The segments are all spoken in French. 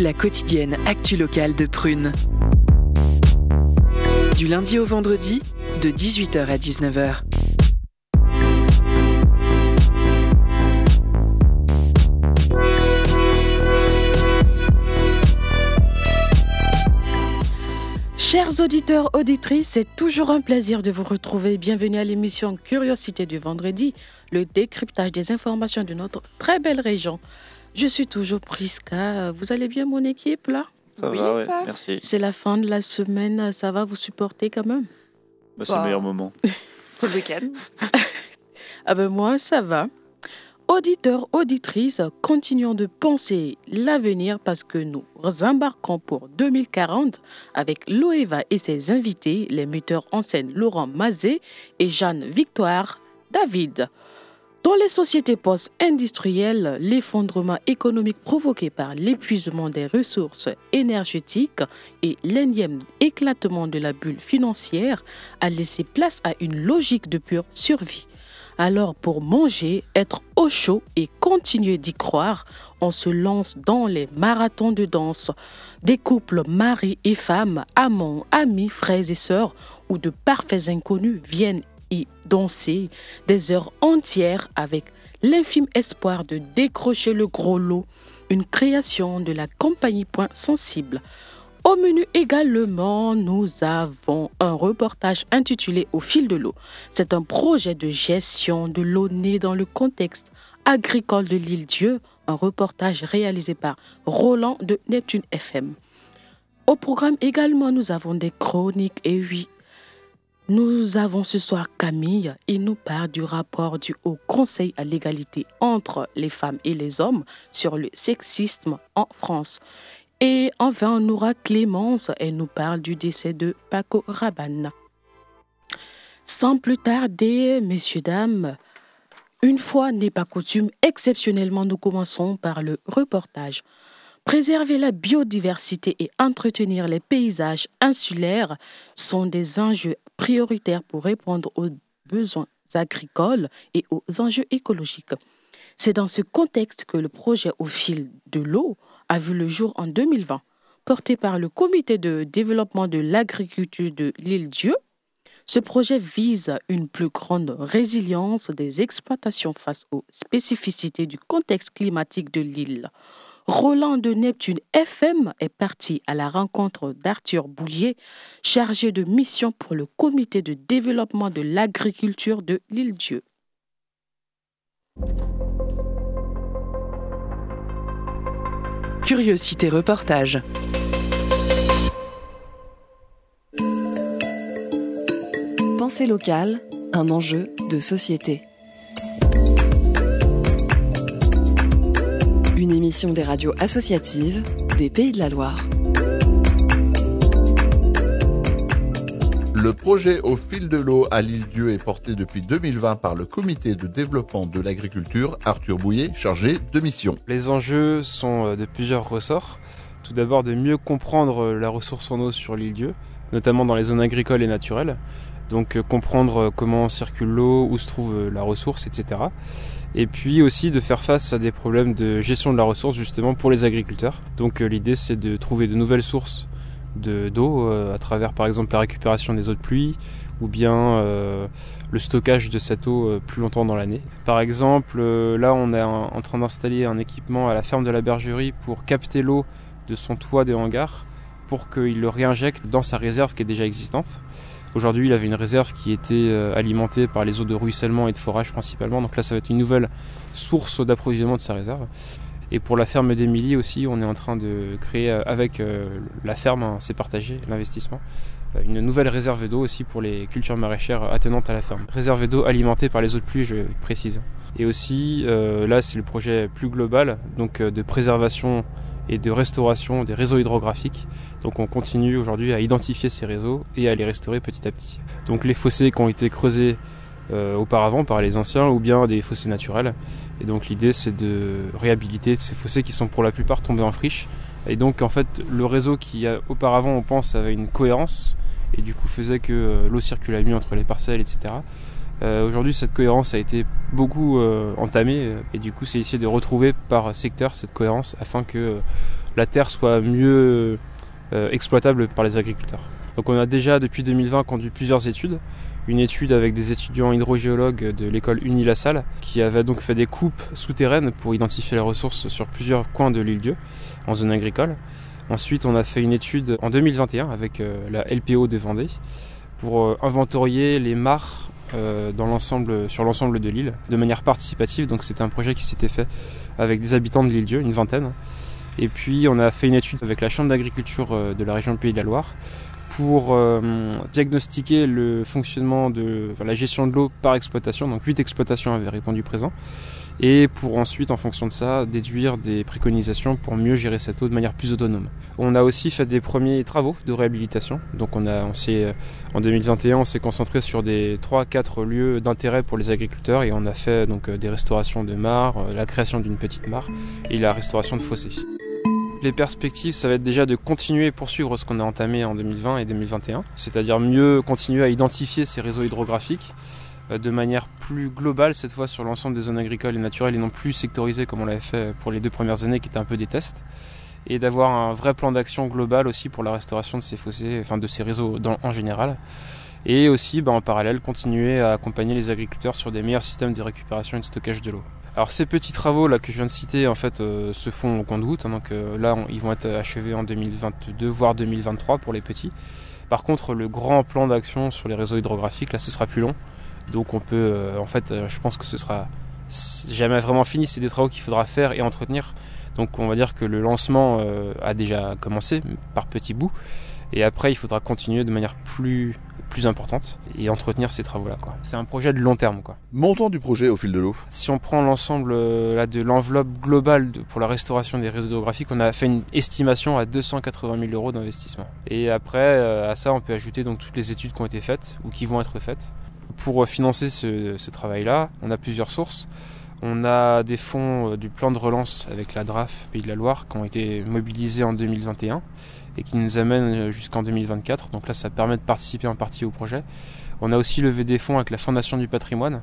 La quotidienne actu locale de Prune. Du lundi au vendredi, de 18h à 19h. Chers auditeurs, auditrices, c'est toujours un plaisir de vous retrouver. Bienvenue à l'émission Curiosité du vendredi, le décryptage des informations de notre très belle région. Je suis toujours Priska. Vous allez bien, mon équipe, là? Ça va, ouais, merci. C'est la fin de la semaine. Ça va vous supporter quand même? Bah, c'est le Bah. meilleur moment. C'est le week-end. Ah ben moi, ça va. Auditeurs, auditrices, continuons de penser l'avenir parce que nous embarquons pour 2040 avec Loeva et ses invités, les metteurs en scène Laurent Mazet et Jeanne Victoire David. Dans les sociétés post-industrielles, l'effondrement économique provoqué par l'épuisement des ressources énergétiques et l'énième éclatement de la bulle financière a laissé place à une logique de pure survie. Alors pour manger, être au chaud et continuer d'y croire, on se lance dans les marathons de danse. Des couples mari et femme, amants, amis, frères et sœurs ou de parfaits inconnus viennent y danser des heures entières avec l'infime espoir de décrocher le gros lot, une création de la compagnie Point Sensible. Au menu également, nous avons un reportage intitulé Au fil de l'eau. C'est un projet de gestion de l'eau né dans le contexte agricole de l'île Dieu, un reportage réalisé par Roland de Neptune FM. Au programme également, nous avons des chroniques et oui, nous avons ce soir Camille. Il nous parle du rapport du Haut Conseil à l'égalité entre les femmes et les hommes sur le sexisme en France. Et enfin, on aura Clémence. Elle nous parle du décès de Paco Rabanne. Sans plus tarder, messieurs, dames, une fois n'est pas coutume, exceptionnellement, nous commençons par le reportage. Préserver la biodiversité et entretenir les paysages insulaires sont des enjeux prioritaires pour répondre aux besoins agricoles et aux enjeux écologiques. C'est dans ce contexte que le projet Au fil de l'eau a vu le jour en 2020, porté par le Comité de développement de l'agriculture de l'île Dieu. Ce projet vise une plus grande résilience des exploitations face aux spécificités du contexte climatique de l'île. Roland de Neptune FM est parti à la rencontre d'Arthur Boulier, chargé de mission pour le Comité de développement de l'agriculture de l'île Dieu. Curiosité reportage. Pensée locale, un enjeu de société. Des radios associatives des Pays de la Loire. Le projet Au fil de l'eau à l'île Dieu est porté depuis 2020 par le comité de développement de l'agriculture Arthur Bouillet, chargé de mission. Les enjeux sont euh, de plusieurs ressorts. Tout d'abord de mieux comprendre euh, la ressource en eau sur l'île Dieu, notamment dans les zones agricoles et naturelles. Donc euh, comprendre comment circule l'eau, où se trouve la ressource, etc. Et puis aussi de faire face à des problèmes de gestion de la ressource justement pour les agriculteurs. Donc euh, l'idée c'est de trouver de nouvelles sources de- d'eau euh, à travers par exemple la récupération des eaux de pluie ou bien euh, le stockage de cette eau euh, plus longtemps dans l'année. Par exemple, là on est en en train d'installer un équipement à la ferme de la bergerie pour capter l'eau de son toit de hangar pour qu'il le réinjecte dans sa réserve qui est déjà existante. Aujourd'hui, il avait une réserve qui était euh, alimentée par les eaux de ruissellement et de forage principalement. Donc là, ça va être une nouvelle source d'approvisionnement de sa réserve. Et pour la ferme d'Émilie aussi, on est en train de créer euh, avec euh, la ferme, hein, c'est partagé, l'investissement, une nouvelle réserve d'eau aussi pour les cultures maraîchères attenantes à la ferme. Réserve d'eau alimentée par les eaux de pluie, je précise. Et aussi, là, c'est le projet plus global, donc de préservation et de restauration des réseaux hydrographiques. Donc on continue aujourd'hui à identifier ces réseaux et à les restaurer petit à petit. Donc les fossés qui ont été creusés euh, auparavant par les anciens ou bien des fossés naturels. Et donc l'idée c'est de réhabiliter ces fossés qui sont pour la plupart tombés en friche. Et donc en fait le réseau qui auparavant on pense avait une cohérence et du coup faisait que euh, l'eau circulait mieux entre les parcelles etc. Aujourd'hui, cette cohérence a été beaucoup entamée et du coup, c'est essayer de retrouver par secteur cette cohérence afin que la terre soit mieux exploitable par les agriculteurs. Donc on a déjà depuis 2020 conduit plusieurs études. Une étude avec des étudiants hydrogéologues de l'école Uni-La-Salle qui avait donc fait des coupes souterraines pour identifier les ressources sur plusieurs coins de l'île Dieu en zone agricole. Ensuite, on a fait une étude en 2021 avec euh, la LPO de Vendée pour euh, inventorier les mares euh, dans l'ensemble, sur l'ensemble de l'île de manière participative. Donc c'était un projet qui s'était fait avec des habitants de l'île Dieu, une vingtaine. Et puis on a fait une étude avec la Chambre d'agriculture de la région Pays de la Loire pour diagnostiquer le fonctionnement de la gestion de l'eau par exploitation. Donc 8 exploitations avaient répondu présent et pour ensuite, en fonction de ça, déduire des préconisations pour mieux gérer cette eau de manière plus autonome. On a aussi fait des premiers travaux de réhabilitation. Donc on a, on euh, en 2021, on s'est concentré sur des 3-4 lieux d'intérêt pour les agriculteurs et on a fait donc euh, des restaurations de mares, euh, la création d'une petite mare et la restauration de fossés. Les perspectives, ça va être déjà de continuer et poursuivre ce qu'on a entamé en 2020 et 2021, c'est-à-dire mieux continuer à identifier ces réseaux hydrographiques, de manière plus globale cette fois sur l'ensemble des zones agricoles et naturelles et non plus sectorisées comme on l'avait fait pour les deux premières années qui étaient un peu des tests et d'avoir un vrai plan d'action global aussi pour la restauration de ces fossés, enfin de ces réseaux en général. Et aussi bah, en parallèle continuer à accompagner les agriculteurs sur des meilleurs systèmes de récupération et de stockage de l'eau. Alors ces petits travaux là que je viens de citer en fait euh, se font au compte-gouttes, hein, donc euh, là ils vont être achevés en 2022 voire 2023 pour les petits. Par contre le grand plan d'action sur les réseaux hydrographiques là ce sera plus long. Donc on peut, euh, en fait, euh, je pense que ce sera jamais vraiment fini. C'est des travaux qu'il faudra faire et entretenir. Donc on va dire que le lancement euh, a déjà commencé par petits bouts. Et après, il faudra continuer de manière plus, plus importante et entretenir ces travaux-là. C'est un projet de long terme. Quoi. Montant du projet au fil de l'eau Si on prend l'ensemble là, de l'enveloppe globale pour la restauration des réseaux géographiques, on a fait une estimation à 280 000 euros d'investissement. Et après, à ça, on peut ajouter donc toutes les études qui ont été faites ou qui vont être faites. Pour financer ce, travail-là, on a plusieurs sources. On a des fonds euh, du plan de relance avec la DRAF Pays de la Loire qui ont été mobilisés en 2021 et qui nous amènent euh, jusqu'en 2024. Donc là, ça permet de participer en partie au projet. On a aussi levé des fonds avec la Fondation du patrimoine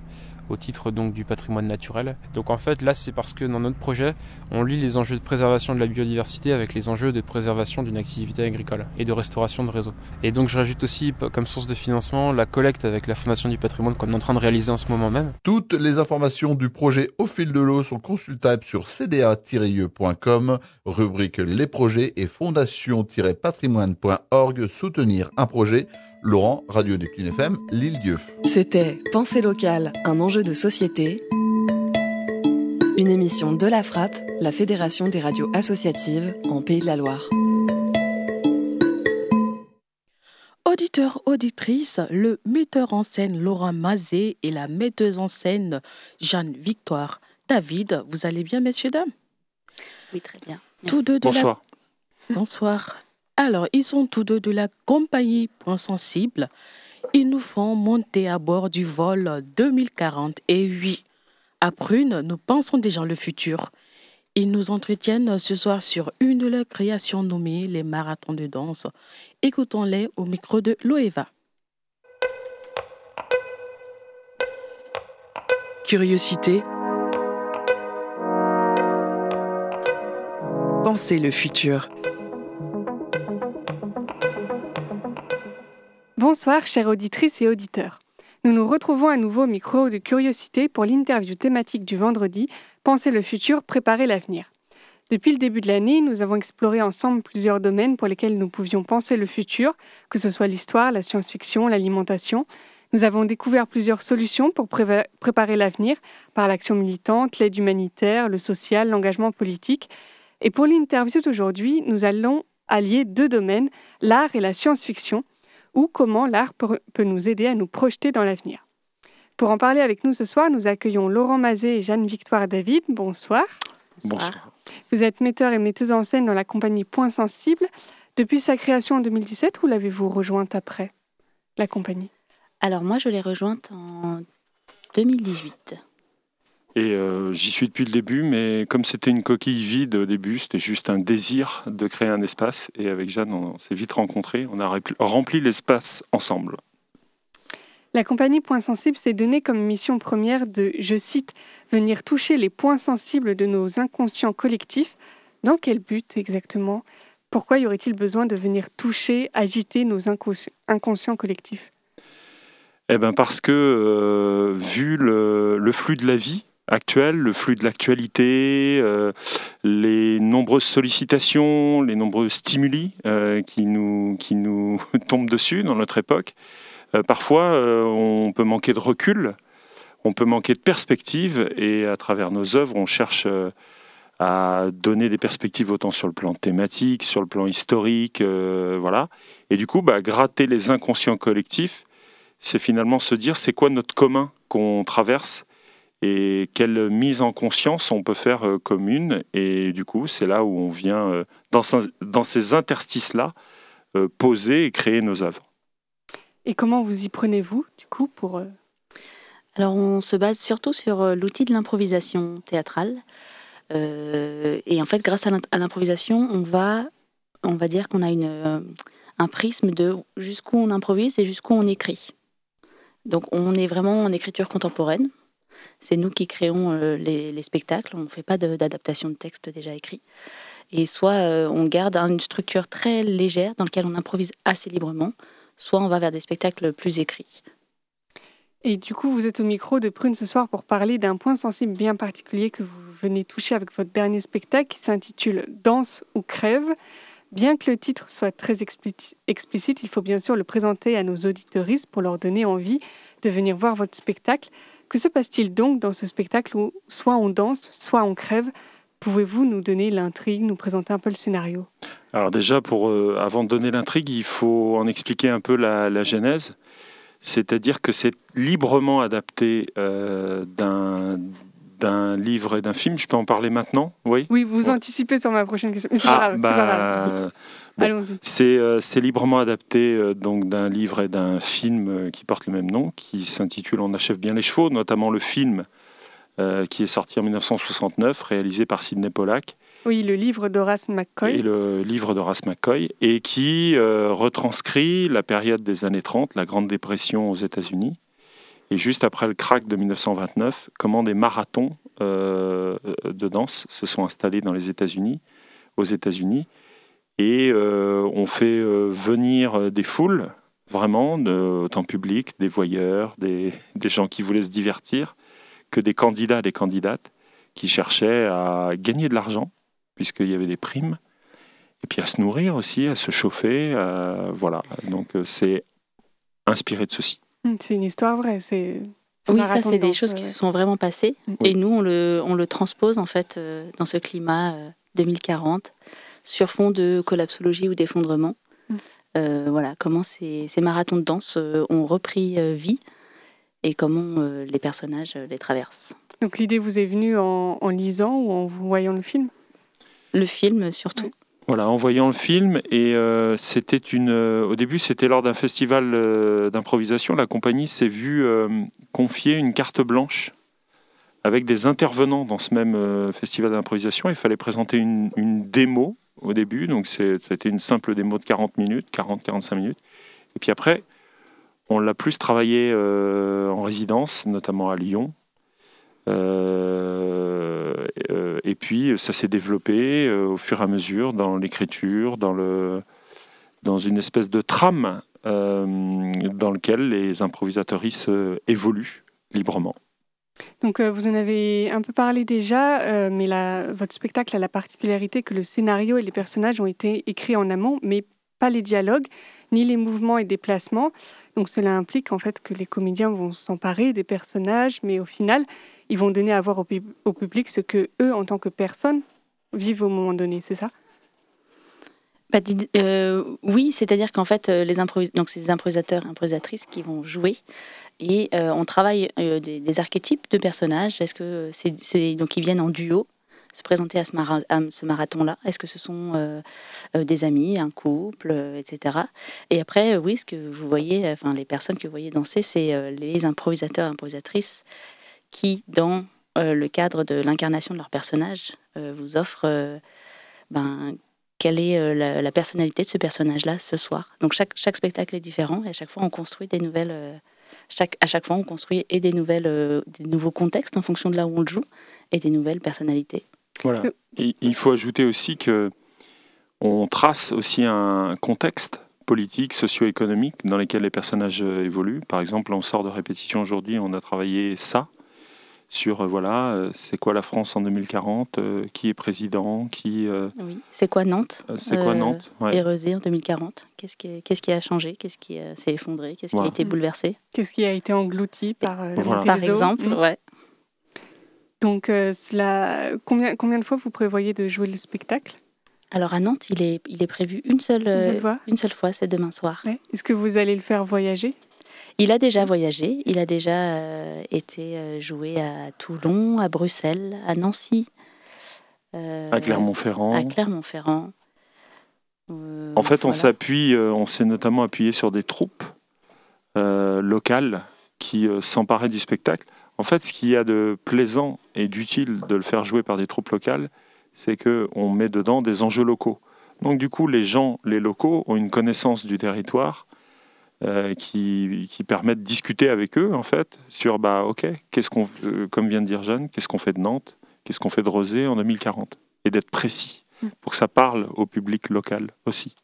au titre donc du patrimoine naturel. Donc en fait là c'est parce que dans notre projet on lie les enjeux de préservation de la biodiversité avec les enjeux de préservation d'une activité agricole et de restauration de réseaux. Et donc je rajoute aussi comme source de financement la collecte avec la Fondation du patrimoine qu'on est en train de réaliser en ce moment même. Toutes les informations du projet Au fil de l'eau sont consultables sur cda-ieu.com, rubrique les projets et fondation-patrimoine.org soutenir un projet Laurent, Radio Neptune FM, Lille-Dieu. C'était Pensée locale, un enjeu de société. Une émission de la Frappe, la Fédération des radios associatives en Pays de la Loire. Auditeurs, auditrices, le metteur en scène Laurent Mazet et la metteuse en scène Jeanne-Victoire David, vous allez bien, messieurs, dames? Oui, très bien. Tous deux de Bonsoir. Bonsoir. Alors, ils sont tous deux de la compagnie Point Sensible. Ils nous font monter à bord du vol 2040. Et à Prune, nous pensons déjà le futur. Ils nous entretiennent ce soir sur une de leurs créations nommées les marathons de danse. Écoutons-les au micro de Loeva. Curiosité. Pensez le futur. Bonsoir, chères auditrices et auditeurs. Nous nous retrouvons à nouveau au micro de Curiosité pour l'interview thématique du vendredi Penser le futur, préparer l'avenir. Depuis le début de l'année, nous avons exploré ensemble plusieurs domaines pour lesquels nous pouvions penser le futur, que ce soit l'histoire, la science-fiction, l'alimentation. Nous avons découvert plusieurs solutions pour préparer l'avenir par l'action militante, l'aide humanitaire, le social, l'engagement politique. Et pour l'interview d'aujourd'hui, nous allons allier deux domaines, l'art et la science-fiction ou comment l'art peut nous aider à nous projeter dans l'avenir. Pour en parler avec nous ce soir, nous accueillons Laurent Mazet et Jeanne-Victoire David. Bonsoir. Bonsoir. Vous êtes metteur et metteuse en scène dans la compagnie Point Sensible. Depuis sa création en 2017, ou l'avez-vous rejointe après la compagnie? Alors moi, je l'ai rejointe en 2018. Et euh, j'y suis depuis le début, mais comme c'était une coquille vide au début, c'était juste un désir de créer un espace. Et avec Jeanne, on, s'est vite rencontrés. On a rempli l'espace ensemble. La compagnie Point Sensible s'est donnée comme mission première de, je cite, venir toucher les points sensibles de nos inconscients collectifs. Dans quel but exactement? Pourquoi y aurait-il besoin de venir toucher, agiter nos inconscients collectifs? Eh bien parce que, euh, vu le, flux de la vie, actuel, le flux de l'actualité, euh, les nombreuses sollicitations, les nombreux stimuli euh, qui, nous, qui nous tombent dessus dans notre époque, euh, parfois, on peut manquer de recul, on peut manquer de perspective, et à travers nos œuvres, on cherche à donner des perspectives autant sur le plan thématique, sur le plan historique, voilà. Et du coup, bah, gratter les inconscients collectifs, c'est finalement se dire c'est quoi notre commun qu'on traverse et quelle mise en conscience on peut faire commune. Et du coup, c'est là où on vient, dans, dans ces interstices-là, poser et créer nos œuvres. Et comment vous y prenez-vous, du coup, pour... Euh, Alors, on se base surtout sur euh, l'outil de l'improvisation théâtrale. Euh, et en fait, grâce à l'improvisation, on va, on va dire qu'on a une, un prisme de jusqu'où on improvise et jusqu'où on écrit. Donc, on est vraiment en écriture contemporaine. C'est nous qui créons les, les, spectacles. On ne fait pas d'adaptation de texte déjà écrit. Et soit on garde une structure très légère dans laquelle on improvise assez librement, soit on va vers des spectacles plus écrits. Et du coup, vous êtes au micro de Prune ce soir pour parler d'un point sensible bien particulier que vous venez toucher avec votre dernier spectacle qui s'intitule Danse ou crève. Bien que le titre soit très explicite, il faut bien sûr le présenter à nos auditoristes pour leur donner envie de venir voir votre spectacle. Que se passe-t-il donc dans ce spectacle où soit on danse, soit on crève? Pouvez-vous nous donner l'intrigue, nous présenter un peu le scénario? Alors déjà, pour, euh, avant de donner l'intrigue, il faut en expliquer un peu la, genèse. C'est-à-dire que c'est librement adapté euh, d'un livre et d'un film. Je peux en parler maintenant? Oui? Oui, vous anticipez sur ma prochaine question. C'est ah, bah, Euh, c'est librement adapté donc d'un livre et d'un film qui portent le même nom, qui s'intitule On achève bien les chevaux, notamment le film euh, qui est sorti en 1969, réalisé par Sidney Pollack. Oui, le livre d'Horace McCoy. Et le livre d'Horace McCoy, et qui euh, retranscrit la période des années 30, la Grande Dépression aux États-Unis. Et juste après le crack de 1929, comment des marathons euh, de danse se sont installés dans les États-Unis, aux États-Unis, et on fait venir des foules, vraiment, de, autant public, des voyeurs, des, des gens qui voulaient se divertir, que des candidats et des candidates qui cherchaient à gagner de l'argent, puisqu'il y avait des primes, et puis à se nourrir aussi, à se chauffer. voilà, donc euh, c'est inspiré de ceci. Hmm, c'est une histoire vraie, c'est... Oui, ça, c'est des choses qui se sont vraiment passées. Et nous, on le, on le, transpose, en fait, euh, dans ce climat 2040, euh, sur fond de collapsologie ou d'effondrement. Hmm. voilà, comment ces, ces, marathons de danse ont repris vie et comment euh, les personnages euh, les traversent. Donc l'idée vous est venue en, lisant ou en voyant le film? Le film surtout. Voilà, en voyant le film, et euh, c'était une. au début, c'était lors d'un festival d'improvisation. La compagnie s'est vue confier une carte blanche avec des intervenants dans ce même festival d'improvisation. Il fallait présenter une, une, démo au début, donc c'était une simple démo de 40 minutes, 40-45 minutes. Et puis après, on l'a plus travaillé euh, en résidence, notamment à Lyon. Euh, euh, et puis ça s'est développé au fur et à mesure dans l'écriture, dans, dans une espèce de trame dans lequel les improvisatoristes évoluent librement. Donc vous en avez un peu parlé déjà, mais votre spectacle a la particularité que le scénario et les personnages ont été écrits en amont, mais pas les dialogues, ni les mouvements et déplacements. Donc cela implique en fait que les comédiens vont s'emparer des personnages, mais au final, ils vont donner à voir au, public ce que eux, en tant que personnes, vivent au moment donné. C'est ça? Bah, euh, oui, c'est-à-dire qu'en fait, euh, les donc c'est des improvisateurs improvisatrices qui vont jouer et euh, on travaille des, archétypes de personnages. Est-ce que c'est donc ils viennent en duo se présenter à ce, marathon-là? Est-ce que ce sont des amis, un couple, etc. Et après, oui, ce que vous voyez, enfin les personnes que vous voyez danser, c'est les improvisateurs, improvisatrices qui, dans le cadre de l'incarnation de leur personnage, vous offrent ben, quelle est la, personnalité de ce personnage-là ce soir. Donc chaque, chaque spectacle est différent et à chaque fois on construit des nouvelles chaque, à chaque fois, on construit et des, nouvelles, euh, des nouveaux contextes en fonction de là où on le joue et des nouvelles personnalités. Voilà. Et il faut ajouter aussi que on trace aussi un contexte politique, socio-économique dans lequel les personnages euh, évoluent. Par exemple, on sort de répétition aujourd'hui, on a travaillé ça sur euh, voilà, euh, c'est quoi la France en 2040, qui est président, qui. oui. C'est quoi Nantes C'est quoi Nantes ouais. en 2040 Qu'est-ce qui, qu'est-ce qui a changé? Qu'est-ce qui s'est effondré? Qu'est-ce qui a été bouleversé? Qu'est-ce qui a été englouti par le Par exemple, mmh. ouais. Donc, cela, combien, combien de fois vous prévoyez de jouer le spectacle? Alors à Nantes, il est, il est prévu une seule, une seule fois, une seule fois c'est demain soir. Est-ce que vous allez le faire voyager? Il a déjà voyagé, il a déjà euh, été euh, joué à Toulon, à Bruxelles, à Nancy. Euh, à Clermont-Ferrand. À Clermont-Ferrand. en fait, on s'appuie, on s'est notamment appuyé sur des troupes locales qui s'emparaient du spectacle. En fait, ce qu'il y a de plaisant et d'utile de le faire jouer par des troupes locales, c'est qu'on met dedans des enjeux locaux. Donc du coup, les gens, les locaux, ont une connaissance du territoire euh, qui, qui, permet de discuter avec eux, en fait, sur, bah, ok, qu'est-ce qu'on, euh, comme vient de dire Jeanne, qu'est-ce qu'on fait de Nantes, qu'est-ce qu'on fait de Rosé en 2040, et d'être précis, mm. pour que ça parle au public local aussi.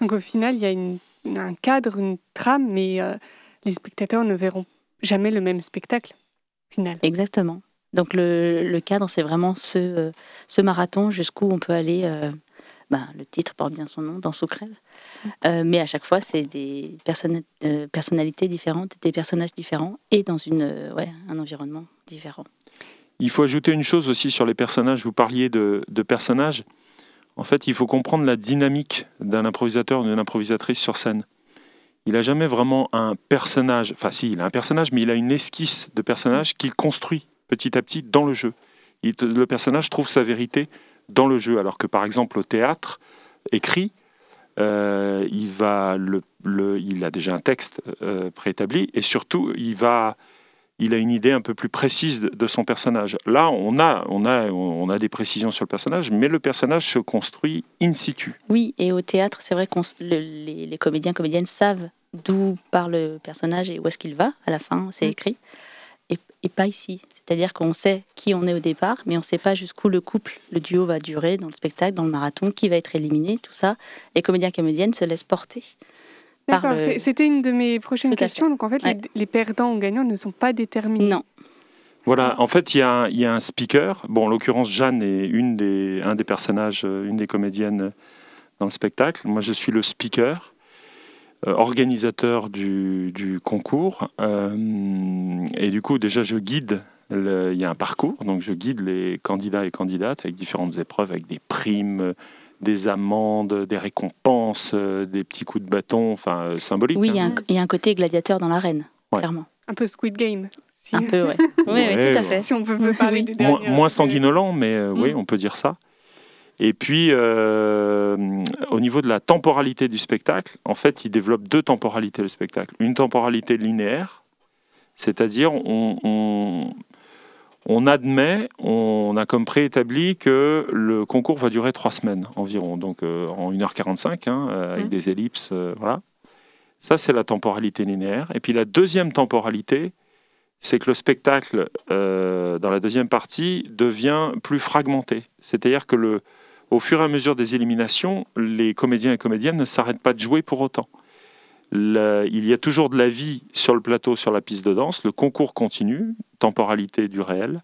Donc au final, il y a un cadre, une trame, mais euh, les spectateurs ne verront jamais le même spectacle final. Exactement. Donc le, cadre, c'est vraiment ce, euh, ce marathon jusqu'où on peut aller. Euh, ben, le titre porte bien son nom, dans sous crève. Euh, mais à chaque fois, c'est des personnalités différentes, des personnages différents et dans une, ouais, un environnement différent. Il faut ajouter une chose aussi sur les personnages. Vous parliez de, de personnages. En fait, il faut comprendre la dynamique d'un improvisateur ou d'une improvisatrice sur scène. Il n'a jamais vraiment un personnage. Enfin, si, il a un personnage, mais il a une esquisse de personnage qu'il construit petit à petit dans le jeu. le personnage trouve sa vérité dans le jeu, alors que par exemple au théâtre écrit, euh, il, va le, il a déjà un texte euh, préétabli et surtout il, va, il a une idée un peu plus précise de, son personnage. Là, on a, on, a, on a des précisions sur le personnage, mais le personnage se construit in situ. Oui, et au théâtre, c'est vrai que les, les, comédiens, comédiennes savent d'où part le personnage et où est-ce qu'il va à la fin, c'est mm. écrit et pas ici. C'est-à-dire qu'on sait qui on est au départ, mais on ne sait pas jusqu'où le couple, le duo va durer dans le spectacle, dans le marathon, qui va être éliminé, tout ça. Les comédiens comédiennes se laissent porter. D'accord, c'était une de mes prochaines questions. Donc en fait, les, perdants ou gagnants ne sont pas déterminés. Non. Voilà, en fait, il y, y, a un speaker. Bon, en l'occurrence, Jeanne est une des, un des personnages, euh, une des comédiennes dans le spectacle. Moi, je suis le speaker. Euh, organisateur du, concours. Euh, et du coup, déjà, je guide. il y a un parcours, donc je guide les candidats et candidates avec différentes épreuves, avec des primes, des amendes, des récompenses, euh, des petits coups de bâton, enfin symboliques. Oui, hein. il y, a un côté gladiateur dans l'arène, clairement. Un peu Squid Game. Un peu, oui. oui, tout à fait. Si on peut, parler des Moins, sanguinolent, mais oui, mm. on peut dire ça. Et puis, euh, au niveau de la temporalité du spectacle, en fait, il développe deux temporalités le spectacle. Une temporalité linéaire, c'est-à-dire on, on, admet, on a comme préétabli que le concours va durer trois semaines environ, donc euh, en 1h45, hein, euh, avec mmh. des ellipses, voilà. Ça, c'est la temporalité linéaire. Et puis la deuxième temporalité, c'est que le spectacle, dans la deuxième partie, devient plus fragmenté. C'est-à-dire que le, au fur et à mesure des éliminations, les comédiens et comédiennes ne s'arrêtent pas de jouer pour autant. il y a toujours de la vie sur le plateau, sur la piste de danse. Le concours continue, temporalité du réel.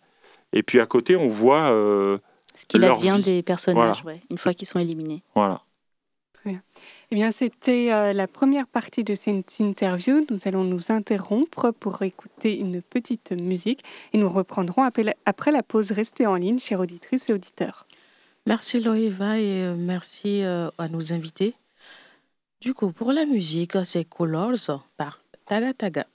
Et puis à côté, on voit. Euh, Ce qu'il advient des personnages, une fois qu'ils sont éliminés. Voilà. Eh bien, c'était euh, la première partie de cette interview. Nous allons nous interrompre pour écouter une petite musique et nous reprendrons après la pause. Restez en ligne, chères auditrices et auditeurs. Merci Loïva et euh, merci euh, à nos invités. Du coup, pour la musique, c'est Colors par Taga Taga.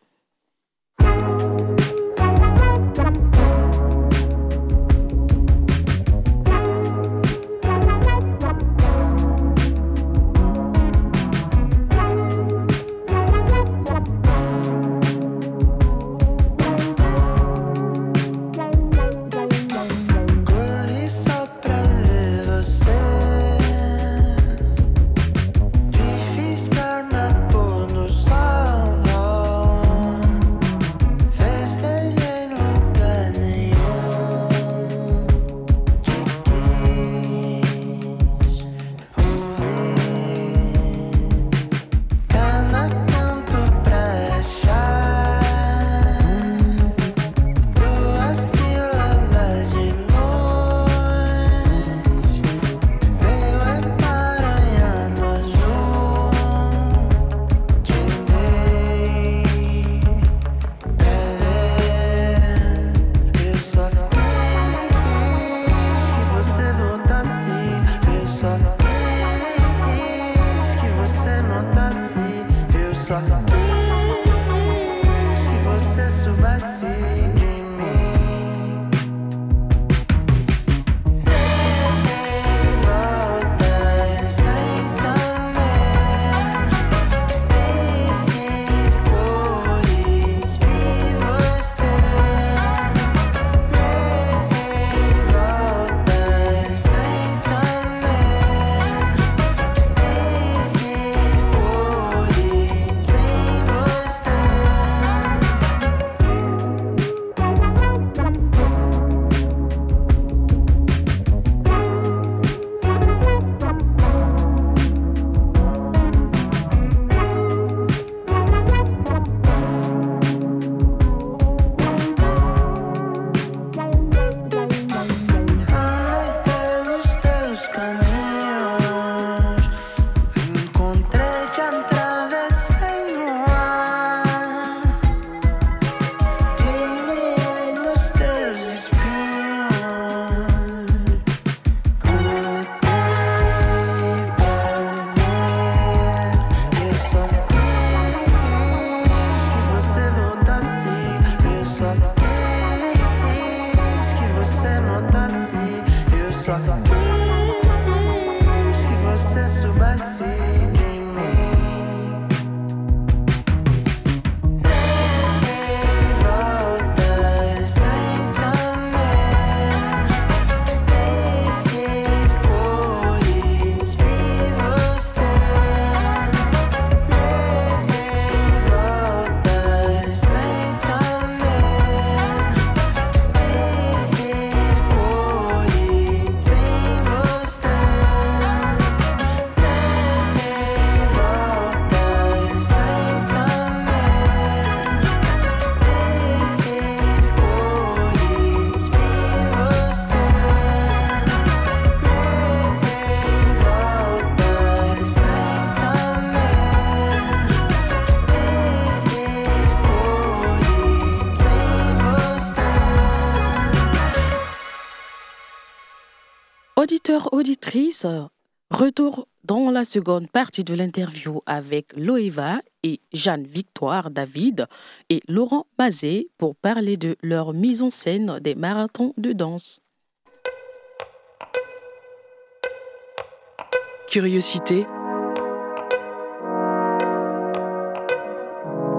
Retour dans la seconde partie de l'interview avec Loeva et Jeanne-Victoire David et Laurent Mazet pour parler de leur mise en scène des marathons de danse. Curiosité.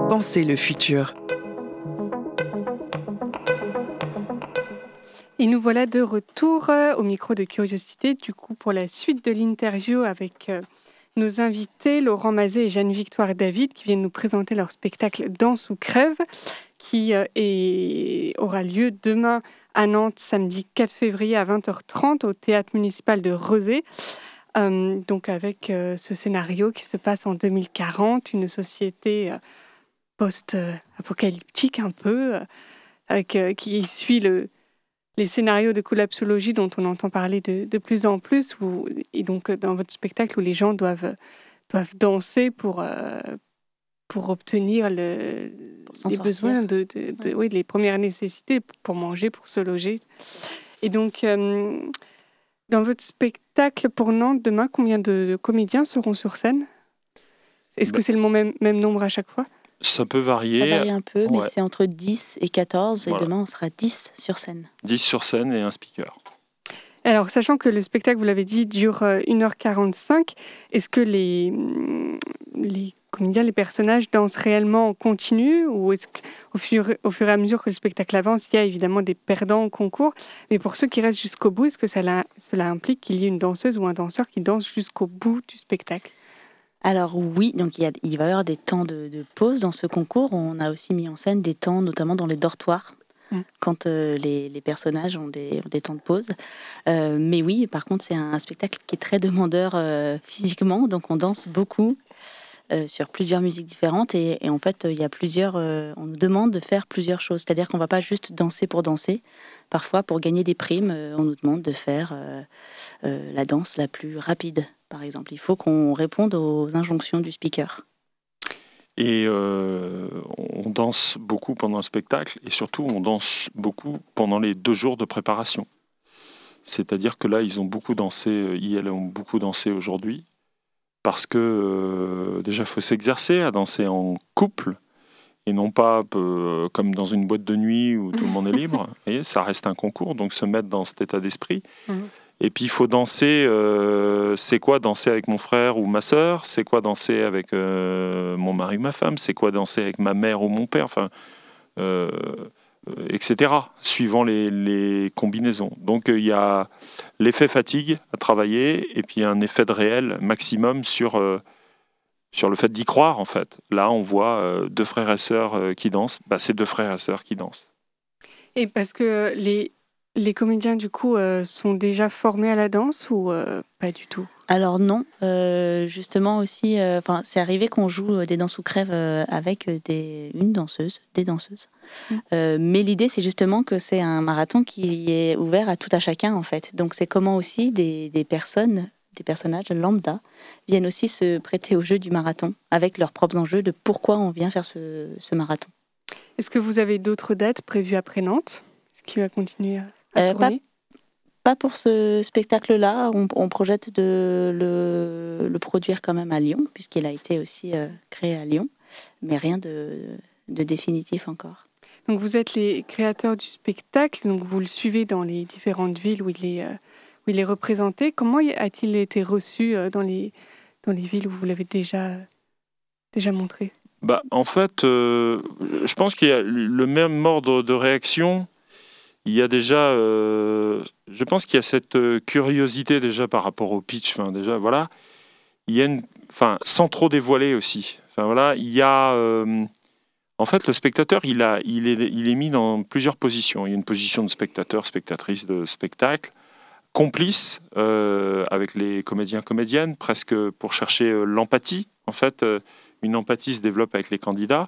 Pensez le futur. Et nous voilà de retour euh, au micro de Curiosité, du coup, pour la suite de l'interview avec euh, nos invités, Laurent Mazet et Jeanne-Victoire David, qui viennent nous présenter leur spectacle Danse ou crève, qui euh, aura lieu demain à Nantes, samedi 4 février à 20h30 au théâtre municipal de Rezé. donc avec ce scénario qui se passe en 2040, une société post-apocalyptique un peu, avec, qui suit le, les scénarios de collapsologie dont on entend parler de, plus en plus, et donc dans votre spectacle où les gens doivent, doivent danser pour, euh, pour obtenir le, les besoins, de, de, oui, les premières nécessités pour manger, pour se loger. Et donc, euh, dans votre spectacle pour Nantes demain, combien de, comédiens seront sur scène? Est-ce que bah c'est le même, même nombre à chaque fois? Ça peut varier. Ça varie un peu, mais c'est entre 10 et 14. Et demain, on sera 10 sur scène. 10 sur scène et un speaker. Alors, sachant que le spectacle, vous l'avez dit, dure 1h45, euh, est-ce que les, mm, les comédiens, les personnages dansent réellement en continu Ou est-ce qu'au fur, au fur et à mesure que le spectacle avance, il y a évidemment des perdants au concours? Mais pour ceux qui restent jusqu'au bout, est-ce que cela, cela implique qu'il y ait une danseuse ou un danseur qui danse jusqu'au bout du spectacle? Alors oui, donc il, il, va y avoir des temps de, pause dans ce concours. On a aussi mis en scène des temps, notamment dans les dortoirs, quand euh, les, personnages ont des, temps de pause. Euh, mais oui, par contre, c'est un, spectacle qui est très demandeur euh, physiquement, donc on danse beaucoup. sur plusieurs musiques différentes et, en fait il y a plusieurs on nous demande de faire plusieurs choses c'est à dire qu'on va pas juste danser pour danser parfois pour gagner des primes on nous demande de faire la danse la plus rapide par exemple. Il faut qu'on réponde aux injonctions du speaker. Et euh, on danse beaucoup pendant le spectacle et surtout on danse beaucoup pendant les deux jours de préparation. C'est-à-dire que là, ils ont beaucoup dansé, ils ont beaucoup dansé aujourd'hui parce que euh, déjà, il faut s'exercer à danser en couple et non pas euh, comme dans une boîte de nuit où tout le monde est libre. Vous ça reste un concours, donc se mettre dans cet état d'esprit. Mhm. Et puis il faut danser. Euh, c'est quoi danser avec mon frère ou ma sœur? C'est quoi danser avec euh, mon mari ou ma femme? C'est quoi danser avec ma mère ou mon père? Enfin, euh, etc. Suivant les, combinaisons. Donc il y a l'effet fatigue à travailler et puis un effet de réel maximum sur sur le fait d'y croire en fait. Là, on voit deux frères et sœurs qui dansent. Bah, c'est deux frères et sœurs qui dansent. Et parce que les, les comédiens, du coup, euh, sont déjà formés à la danse ou euh, pas du tout? Alors non, euh, justement aussi, enfin c'est arrivé qu'on joue des danses ou crèves avec des, une danseuse, des danseuses. Mm. mais l'idée, c'est justement que c'est un marathon qui est ouvert à tout à chacun, en fait. Donc c'est comment aussi des, des, personnes, des personnages lambda, viennent aussi se prêter au jeu du marathon, avec leurs propres enjeux de pourquoi on vient faire ce, ce marathon. Est-ce que vous avez d'autres dates prévues après Nantes? Est-ce qu'il va continuer euh, pas, pour ce spectacle-là. On, projette de le, produire quand même à Lyon, puisqu'il a été aussi euh, créé à Lyon, mais rien de, définitif encore. Donc vous êtes les créateurs du spectacle, donc vous le suivez dans les différentes villes où il est, euh, où il est représenté. Comment a-t-il été reçu dans, les, dans les villes où vous l'avez déjà, déjà montré? Bah, En fait, je pense qu'il y a le même ordre de réaction il y a déjà, euh, je pense qu'il y a cette euh, curiosité déjà par rapport au pitch. Enfin, déjà, voilà, il y a enfin, sans trop dévoiler aussi. Enfin, voilà, il y a, euh, en fait, le spectateur, il a, il est, il est mis dans plusieurs positions. Il y a une position de spectateur, spectatrice de spectacle, complice avec les comédiens, comédiennes, presque pour chercher l'empathie. En fait, une empathie se développe avec les candidats.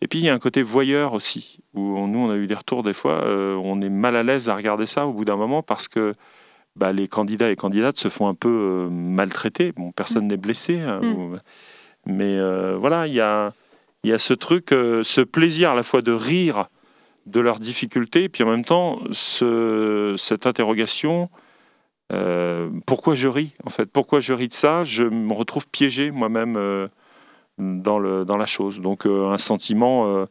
Et puis il y a un côté voyeur aussi, où nous on a eu des retours des fois, euh, on est mal à l'aise à regarder ça au bout d'un moment parce que bah, les candidats et candidates se font un peu euh, maltraiter. Bon, personne mm. n'est blessé, hein, mm. mais euh, voilà, il y a, y a ce truc, ce plaisir à la fois de rire de leurs difficultés, et puis en même temps ce, cette interrogation euh, pourquoi je ris en fait? Pourquoi je ris de ça? Je me retrouve piégé moi-même euh, dans, la chose. Donc euh, un sentiment,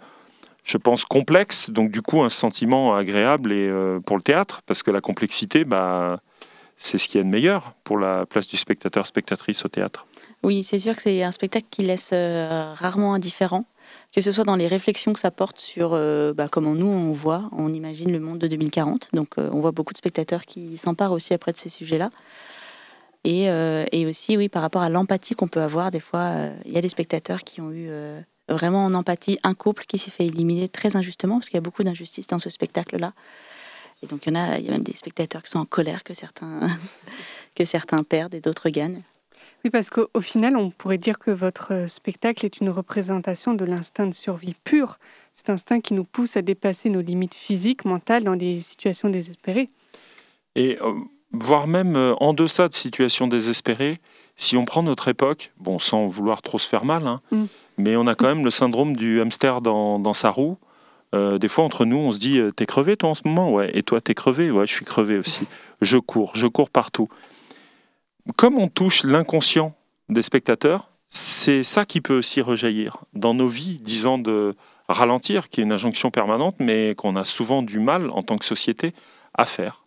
je pense, complexe, donc du coup un sentiment agréable et, pour le théâtre, parce que la complexité, bah, c'est ce qu'il y a de meilleur pour la place du spectateur, spectatrice au théâtre. Oui, c'est sûr que c'est un spectacle qui laisse rarement indifférent que ce soit dans les réflexions que ça porte sur euh, bah, comment nous on voit, on imagine le monde de 2040. Donc euh, on voit beaucoup de spectateurs qui s'emparent aussi après de ces sujets-là. Et, euh, et, aussi, oui, par rapport à l'empathie qu'on peut avoir, des fois, il y a des spectateurs qui ont eu vraiment en empathie un couple qui s'est fait éliminer très injustement, parce qu'il y a beaucoup d'injustice dans ce spectacle-là. Et donc il y en a, il y a même des spectateurs qui sont en colère que certains, que certains perdent et d'autres gagnent. Oui, parce qu'au final, on pourrait dire que votre euh, spectacle est une représentation de l'instinct de survie pur, cet instinct qui nous pousse à dépasser nos limites physiques, mentales dans des situations désespérées. Et euh, voire même euh, en deçà de situations désespérées, si on prend notre époque, bon, sans vouloir trop se faire mal, hein, mm. mais on a quand même le syndrome du hamster dans, sa roue. des fois, entre nous, on se dit T'es crevé, toi, en ce moment Ouais. Et toi, t'es crevé? Ouais, je suis crevé aussi. Je cours, je cours partout comme on touche l'inconscient des spectateurs, c'est ça qui peut aussi rejaillir dans nos vies, disant de ralentir, qui est une injonction permanente, mais qu'on a souvent du mal en tant que société à faire.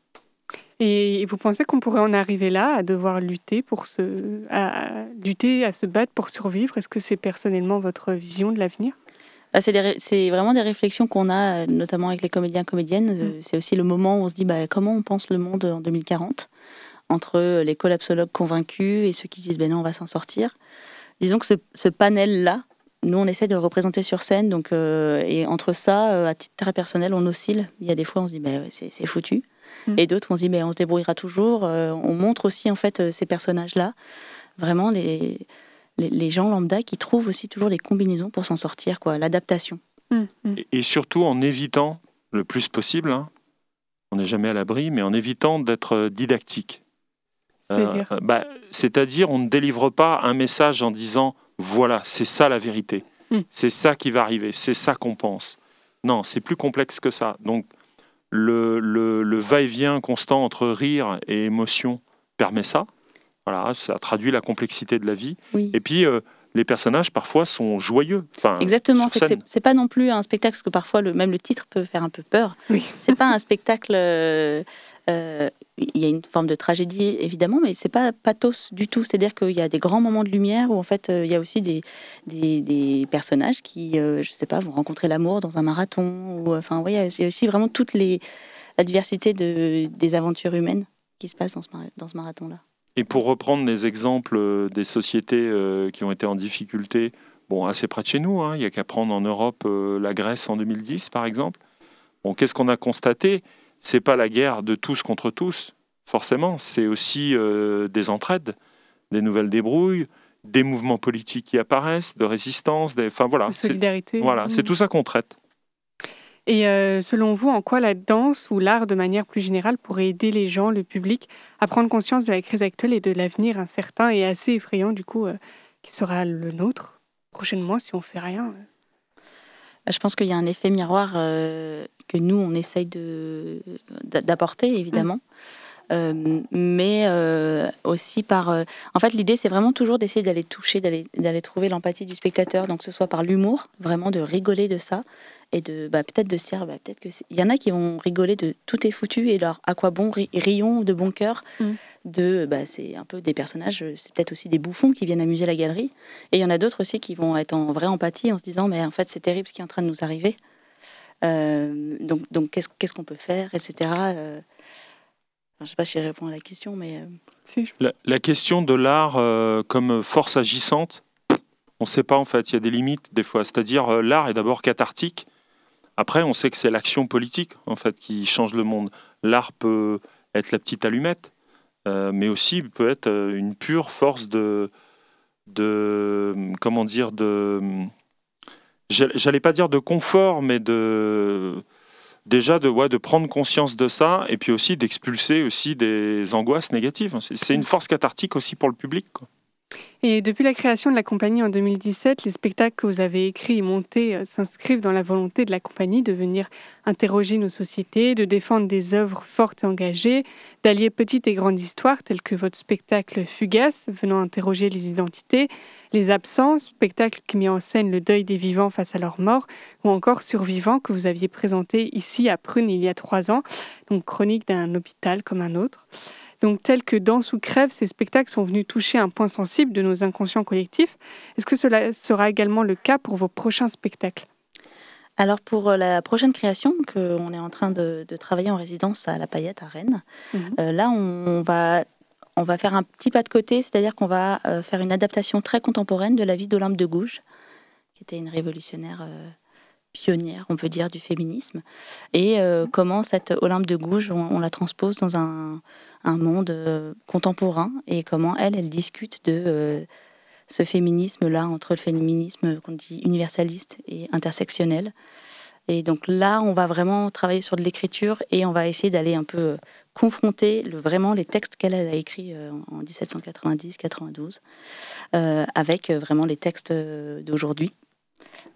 Et vous pensez qu'on pourrait en arriver là, à devoir lutter pour se, à lutter, à se battre pour survivre? Est-ce que c'est personnellement votre vision de l'avenir? Bah, c'est vraiment des réflexions qu'on a, notamment avec les comédiens comédiennes. Mm. C'est aussi le moment où on se dit bah, comment on pense le monde en 2040 entre les collapsologues convaincus et ceux qui disent ben non, on va s'en sortir. Disons que ce, panel-là, nous, on essaie de le représenter sur scène. Donc, euh, et entre ça, euh, à titre très personnel, on oscille. Il y a des fois, on se dit ben, c'est foutu. Mm. Et d'autres, on se dit ben, on se débrouillera toujours. Euh, on montre aussi, en fait, ces personnages-là. Vraiment, les, les, gens lambda qui trouvent aussi toujours des combinaisons pour s'en sortir, quoi, l'adaptation. Mm, mm. Et, surtout en évitant le plus possible, hein, on n'est jamais à l'abri, mais en évitant d'être didactique. Euh, bah, c'est-à-dire, on ne délivre pas un message en disant voilà, c'est ça la vérité, c'est ça qui va arriver, c'est ça qu'on pense. Non, c'est plus complexe que ça. Donc, le, le, va-et-vient constant entre rire et émotion permet ça. Voilà, ça traduit la complexité de la vie. Et puis, euh, les personnages parfois sont joyeux. Enfin, Exactement, c'est pas non plus un spectacle, parce que parfois le, même le titre peut faire un peu peur. Oui. C'est pas un spectacle. Euh, euh, il y a une forme de tragédie évidemment, mais c'est pas pathos du tout. C'est-à-dire qu'il y a des grands moments de lumière où en fait euh, il y a aussi des, des, personnages qui, je sais pas, vont rencontrer l'amour dans un marathon. Enfin, il y a aussi vraiment toute la diversité de, des aventures humaines qui se passent dans ce, dans ce marathon-là. Et pour reprendre les exemples euh, des sociétés euh, qui ont été en difficulté, bon, assez près de chez nous, hein, il n'y a qu'à prendre en Europe euh, la Grèce en 2010, par exemple. Bon, qu'est-ce qu'on a constaté? C'est pas la guerre de tous contre tous, forcément. C'est aussi des entraides, des nouvelles débrouilles, des mouvements politiques qui apparaissent, de résistance, des, enfin voilà. De solidarité. Voilà, c'est mmh. tout ça qu'on traite. Et euh, selon vous, en quoi la danse ou l'art de manière plus générale pourrait aider les gens, le public, à prendre conscience de la crise actuelle et de l'avenir incertain et assez effrayant du coup euh, qui sera le nôtre prochainement si on fait rien euh? Je pense qu'il y a un effet miroir que nous, on essaye d'apporter, évidemment. Mmh. Euh, mais euh, aussi par. Euh, en fait, l'idée, c'est vraiment toujours d'essayer d'aller toucher, d'aller trouver l'empathie du spectateur, donc que ce soit par l'humour, vraiment de rigoler de ça, et de bah, peut-être de se dire, bah, peut-être que il y en a qui vont rigoler de tout est foutu et leur à quoi bon rions de bon cœur. Mm. De, bah, c'est un peu des personnages, c'est peut-être aussi des bouffons qui viennent amuser la galerie. Et il y en a d'autres aussi qui vont être en vraie empathie en se disant, mais en fait, c'est terrible ce qui est en train de nous arriver. donc, donc qu'est-ce qu'on peut faire, etc. Je ne sais pas si je réponds à la question, mais... Euh, la, question de l'art euh, comme force agissante, on ne sait pas en fait, il y a des limites des fois. C'est-à-dire euh, l'art est d'abord cathartique, après on sait que c'est l'action politique en fait qui change le monde. L'art peut être la petite allumette, mais aussi peut être une pure force de, de comment dire, de... J'allais pas dire de confort, mais de déjà de, prendre conscience de ça et puis aussi d'expulser aussi des angoisses négatives. C'est une force cathartique aussi pour le public. Et depuis la création de la compagnie en 2017, les spectacles que vous avez écrits et montés euh, s'inscrivent dans la volonté de la compagnie de venir interroger nos sociétés, de défendre des œuvres fortes et engagées, d'allier petites et grandes histoires telles que votre spectacle Fugace, venant interroger les identités, les absences, spectacle qui met en scène le deuil des vivants face à leur mort, ou encore Survivants que vous aviez présenté ici à Prune il y a trois ans, donc chronique d'un hôpital comme un autre. Donc, tels que Danse ou Crève, ces spectacles sont venus toucher un point sensible de nos inconscients collectifs. Est-ce que cela sera également le cas pour vos prochains spectacles? Alors pour euh, la prochaine création qu'on est en train de, travailler en résidence à La Paillette à Rennes, mhm. euh, là on, va on va faire un petit pas de côté, c'est-à-dire qu'on va euh, faire une adaptation très contemporaine de la vie d'Olympe de Gouges, qui était une révolutionnaire pionnière, on peut dire, du féminisme, et comment cette Olympe de Gouges, on la transpose dans un, un monde euh, contemporain et comment elle, elle discute de euh, ce féminisme-là, entre le féminisme qu'on dit universaliste et intersectionnel. Et donc là, on va vraiment travailler sur de l'écriture et on va essayer d'aller un peu euh, confronter le, vraiment les textes qu'elle a écrits en 1790-92 avec vraiment les textes d'aujourd'hui.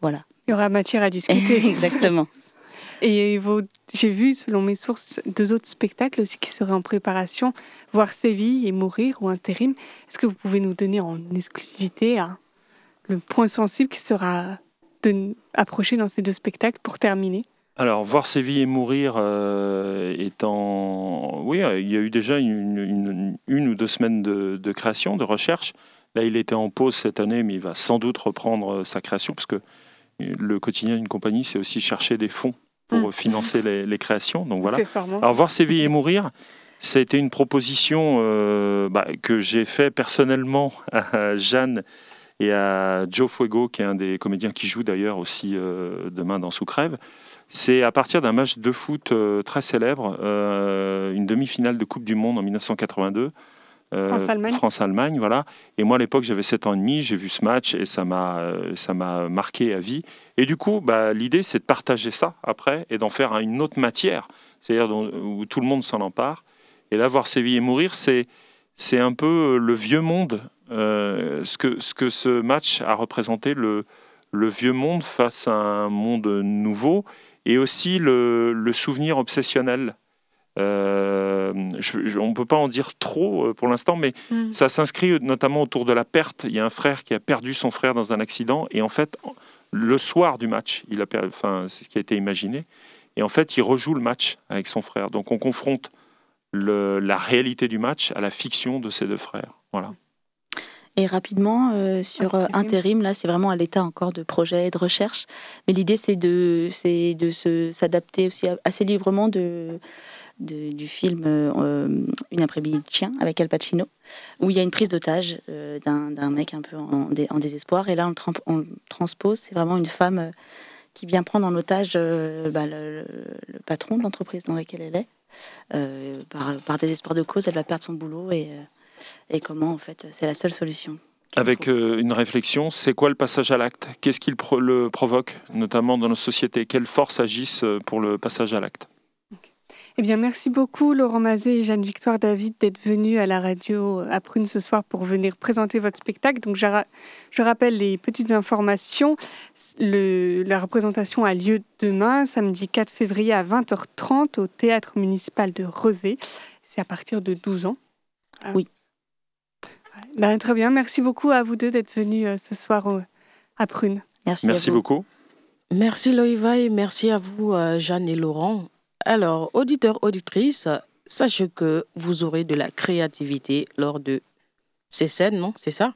Voilà. Il y aura matière à discuter. Exactement. Et j'ai vu, selon mes sources, deux autres spectacles aussi qui seraient en préparation, Voir Séville et Mourir ou Intérim. Est-ce que vous pouvez nous donner en exclusivité le point sensible qui sera approché dans ces deux spectacles pour terminer? Alors, voir Séville et mourir euh, étant. Oui, il y a eu déjà une, ou deux semaines de, de, création, de recherche. Là, il était en pause cette année, mais il va sans doute reprendre sa création, parce que le quotidien d'une compagnie, c'est aussi chercher des fonds pour mm. financer les, créations. Donc voilà. Alors voir Séville et mourir, ça a été une proposition euh, bah, que j'ai fait personnellement à Jeanne et à Joe Fuego, qui est un des comédiens qui joue d'ailleurs aussi euh, demain dans Sous Crève. C'est à partir d'un match de foot euh, très célèbre, une demi-finale de Coupe du Monde en 1982. Euh, France-Allemagne. France-Allemagne, voilà. Et moi, à l'époque, j'avais 7 ans et demi, j'ai vu ce match et ça m'a, euh, ça m'a marqué à vie. Et du coup, bah, l'idée, c'est de partager ça après et d'en faire une autre matière, c'est-à-dire où tout le monde s'en empare. Et là, voir Séville et mourir, c'est, c'est un peu le vieux monde, euh, ce, que, ce que ce match a représenté, le, le vieux monde face à un monde nouveau, et aussi le, le souvenir obsessionnel euh, on ne peut pas en dire trop euh, pour l'instant, mais mm. ça s'inscrit notamment autour de la perte. Il y a un frère qui a perdu son frère dans un accident, et en fait, le soir du match, il a enfin, c'est ce qui a été imaginé, et en fait, il rejoue le match avec son frère. Donc, on confronte la réalité du match à la fiction de ses deux frères. Voilà. Et rapidement, euh, sur intérim, là, c'est vraiment à l'état encore de projet et de recherche. Mais l'idée, c'est de, de s'adapter aussi assez librement de, du film euh, Une après-midi de chien avec Al Pacino, où il y a une prise d'otage euh, d'un mec un peu en, désespoir. Et là, on le, transpose. C'est vraiment une femme euh, qui vient prendre en otage bah, le, patron de l'entreprise dans laquelle elle est. par, par, désespoir de cause, elle va perdre son boulot et, et comment, en fait, c'est la seule solution. Avec une réflexion, c'est quoi le passage à l'acte? Qu'est-ce qu'il le provoque, notamment dans nos sociétés? Quelles forces agissent pour le passage à l'acte? Eh bien, merci beaucoup Laurent Mazet et Jeanne-Victoire David d'être venus à la radio à Prune ce soir pour venir présenter votre spectacle. Donc, je, rappelle les petites informations. la représentation a lieu demain, samedi 4 février à 20h30 au Théâtre municipal de Rosé. C'est à partir de 12 ans. Ah. Oui. Ben, très bien. Merci beaucoup à vous deux d'être venus euh, ce soir à Prune. Merci, merci beaucoup. Merci Loïva et merci à vous, euh, Jeanne et Laurent. Alors, auditeurs, auditrices, sachez que vous aurez de la créativité lors de ces scènes, non C'est ça?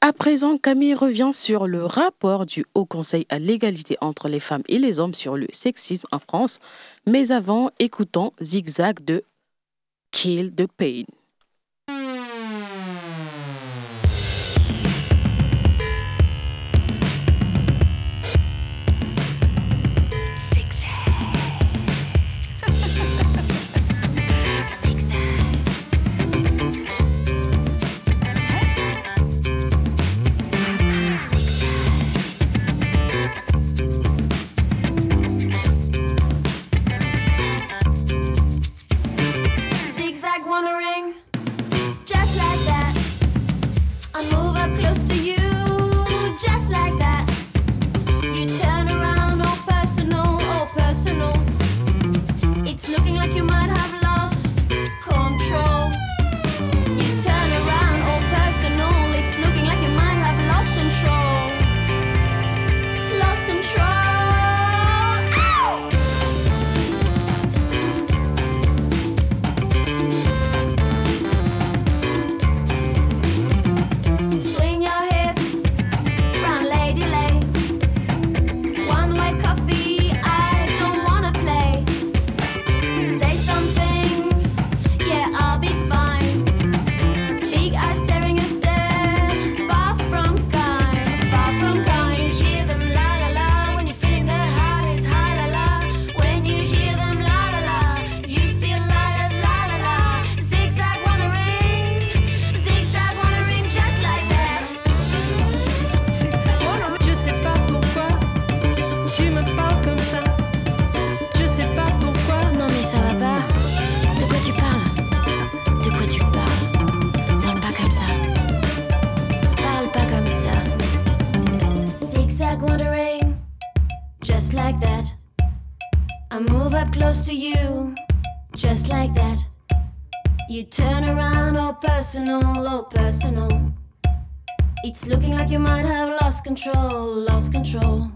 À présent, Camille revient sur le rapport du Haut Conseil à l'égalité entre les femmes et les hommes sur le sexisme en France. Mais avant, écoutons Zigzag de Kill the Pain. It's looking like you might have lost control, lost control.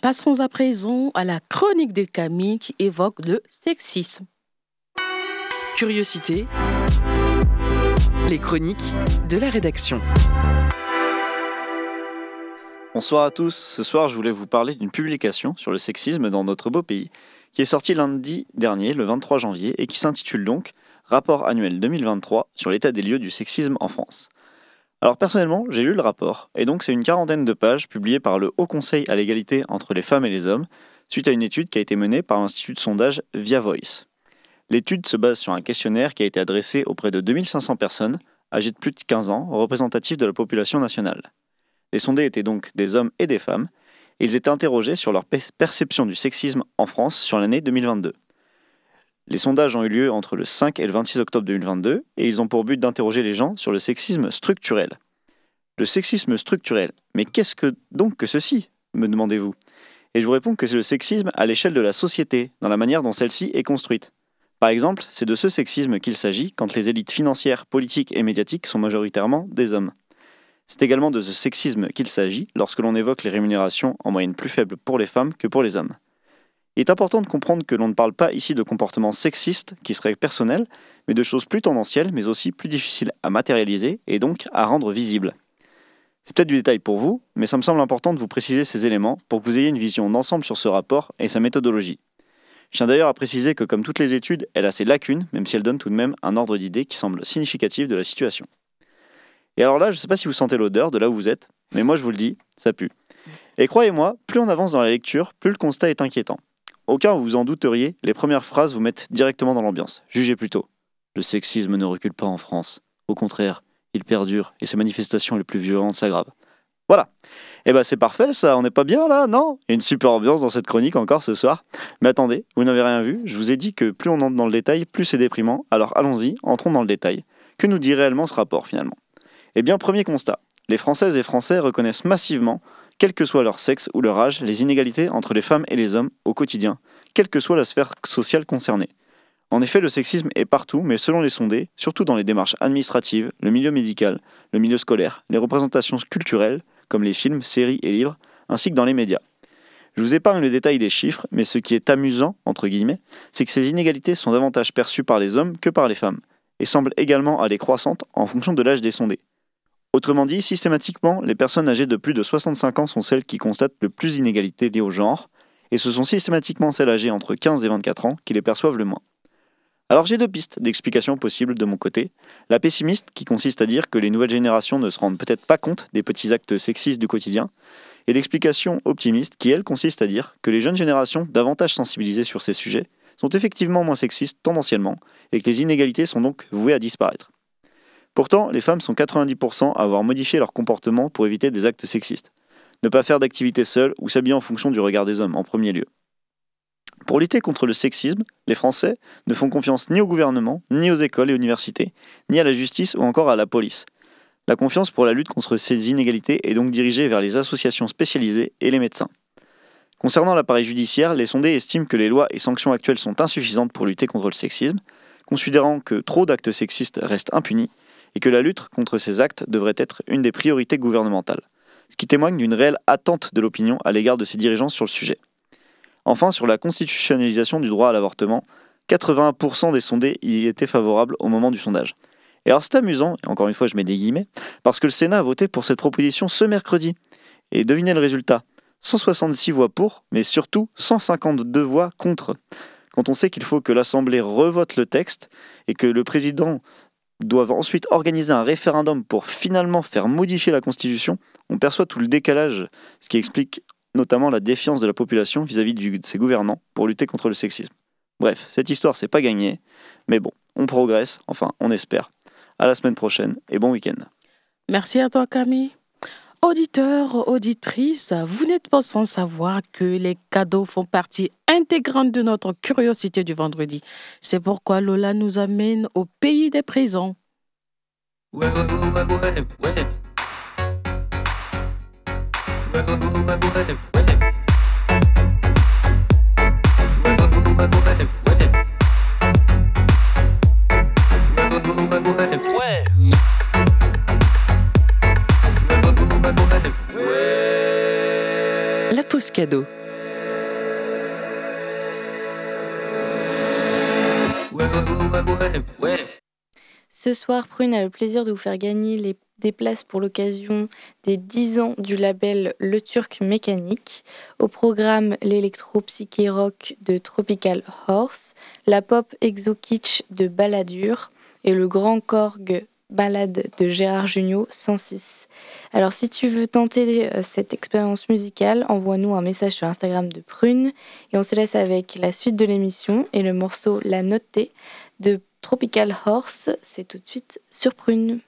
Passons à présent à la chronique de Camille qui évoque le sexisme. Curiosité. Les chroniques de la rédaction. Bonsoir à tous. Ce soir, je voulais vous parler d'une publication sur le sexisme dans notre beau pays qui est sortie lundi dernier, le 23 janvier, et qui s'intitule donc Rapport annuel 2023 sur l'état des lieux du sexisme en France. Alors personnellement, j'ai lu le rapport, et donc c'est une quarantaine de pages publiées par le Haut Conseil à l'égalité entre les femmes et les hommes, suite à une étude qui a été menée par l'Institut de sondage Via Voice. L'étude se base sur un questionnaire qui a été adressé auprès de 2500 personnes âgées de plus de 15 ans, représentatives de la population nationale. Les sondés étaient donc des hommes et des femmes, et ils étaient interrogés sur leur pe- perception du sexisme en France sur l'année 2022. Les sondages ont eu lieu entre le 5 et le 26 octobre 2022 et ils ont pour but d'interroger les gens sur le sexisme structurel. Le sexisme structurel, mais qu'est-ce que donc que ceci? me demandez-vous Et je vous réponds que c'est le sexisme à l'échelle de la société, dans la manière dont celle-ci est construite. Par exemple, c'est de ce sexisme qu'il s'agit quand les élites financières, politiques et médiatiques sont majoritairement des hommes. C'est également de ce sexisme qu'il s'agit lorsque l'on évoque les rémunérations en moyenne plus faibles pour les femmes que pour les hommes. Il est important de comprendre que l'on ne parle pas ici de comportements sexistes qui seraient personnels, mais de choses plus tendancielles, mais aussi plus difficiles à matérialiser et donc à rendre visibles. C'est peut-être du détail pour vous, mais ça me semble important de vous préciser ces éléments pour que vous ayez une vision d'ensemble sur ce rapport et sa méthodologie. Je tiens d'ailleurs à préciser que comme toutes les études, elle a ses lacunes, même si elle donne tout de même un ordre d'idée qui semble significatif de la situation. Et alors là, je ne sais pas si vous sentez l'odeur de là où vous êtes, mais moi je vous le dis, ça pue. Et croyez-moi, plus on avance dans la lecture, plus le constat est inquiétant. Au cas où vous en douteriez, les premières phrases vous mettent directement dans l'ambiance. Jugez plutôt. Le sexisme ne recule pas en France. Au contraire, il perdure et ses manifestations les plus violentes s'aggravent. Voilà. Et ben c'est parfait ça, on n'est pas bien là, non? Une super ambiance dans cette chronique encore ce soir. Mais attendez, vous n'avez rien vu, je vous ai dit que plus on entre dans le détail, plus c'est déprimant. Alors allons-y, entrons dans le détail. Que nous dit réellement ce rapport finalement? Eh bien, premier constat. Les Françaises et Français reconnaissent massivement, quel que soit leur sexe ou leur âge, les inégalités entre les femmes et les hommes au quotidien, quelle que soit la sphère sociale concernée. En effet, le sexisme est partout, mais selon les sondés, surtout dans les démarches administratives, le milieu médical, le milieu scolaire, les représentations culturelles, comme les films, séries et livres, ainsi que dans les médias. Je vous épargne le détail des chiffres, mais ce qui est amusant, entre guillemets, c'est que ces inégalités sont davantage perçues par les hommes que par les femmes, et semblent également aller croissantes en fonction de l'âge des sondés. Autrement dit, systématiquement, les personnes âgées de plus de 65 ans sont celles qui constatent le plus d'inégalités liées au genre, et ce sont systématiquement celles âgées entre 15 et 24 ans qui les perçoivent le moins. Alors j'ai deux pistes d'explication possibles de mon côté. La pessimiste, qui consiste à dire que les nouvelles générations ne se rendent peut-être pas compte des petits actes sexistes du quotidien, et l'explication optimiste, qui elle consiste à dire que les jeunes générations, davantage sensibilisées sur ces sujets, sont effectivement moins sexistes tendanciellement, et que les inégalités sont donc vouées à disparaître. Pourtant, les femmes sont 90% à avoir modifié leur comportement pour éviter des actes sexistes. Ne pas faire d'activité seule ou s'habiller en fonction du regard des hommes en premier lieu. Pour lutter contre le sexisme, les Français ne font confiance ni au gouvernement, ni aux écoles et universités, ni à la justice ou encore à la police. La confiance pour la lutte contre ces inégalités est donc dirigée vers les associations spécialisées et les médecins. Concernant l'appareil judiciaire, les sondés estiment que les lois et sanctions actuelles sont insuffisantes pour lutter contre le sexisme, considérant que trop d'actes sexistes restent impunis et que la lutte contre ces actes devrait être une des priorités gouvernementales, ce qui témoigne d'une réelle attente de l'opinion à l'égard de ses dirigeants sur le sujet. Enfin, sur la constitutionnalisation du droit à l'avortement, 81% des sondés y étaient favorables au moment du sondage. Et alors c'est amusant, et encore une fois je mets des guillemets, parce que le Sénat a voté pour cette proposition ce mercredi. Et devinez le résultat 166 voix pour, mais surtout 152 voix contre. Quand on sait qu'il faut que l'Assemblée revote le texte et que le président doit ensuite organiser un référendum pour finalement faire modifier la Constitution, on perçoit tout le décalage, ce qui explique notamment la défiance de la population vis-à-vis de ses gouvernants pour lutter contre le sexisme. Bref, cette histoire, c'est pas gagné, mais bon, on progresse, enfin, on espère. À la semaine prochaine et bon week-end. Merci à toi, Camille. Auditeurs, auditrices, vous n'êtes pas sans savoir que les cadeaux font partie intégrante de notre curiosité du vendredi. C'est pourquoi Lola nous amène au pays des présents. Cadeau. Ce soir, Prune a le plaisir de vous faire gagner les- des places pour l'occasion des 10 ans du label Le Turc Mécanique. Au programme, l'électro-psyché rock de Tropical Horse, la pop exo-kitsch de Balladur et le grand corgue balade de Gérard Jugnot 106. Alors si tu veux tenter euh, cette expérience musicale, envoie-nous un message sur Instagram de Prune et on se laisse avec la suite de l'émission et le morceau La Notée de Tropical Horse. C'est tout de suite sur Prune.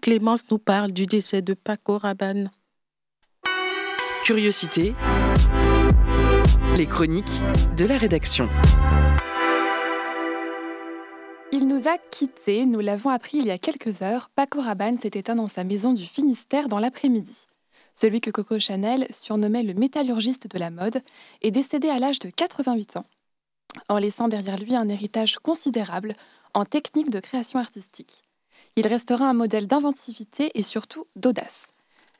Clémence nous parle du décès de Paco Rabanne. Curiosité. Les chroniques de la rédaction. Il nous a quittés, nous l'avons appris il y a quelques heures. Paco Rabanne s'est éteint dans sa maison du Finistère dans l'après-midi. Celui que Coco Chanel surnommait le métallurgiste de la mode est décédé à l'âge de 88 ans, en laissant derrière lui un héritage considérable en technique de création artistique. Il restera un modèle d'inventivité et surtout d'audace.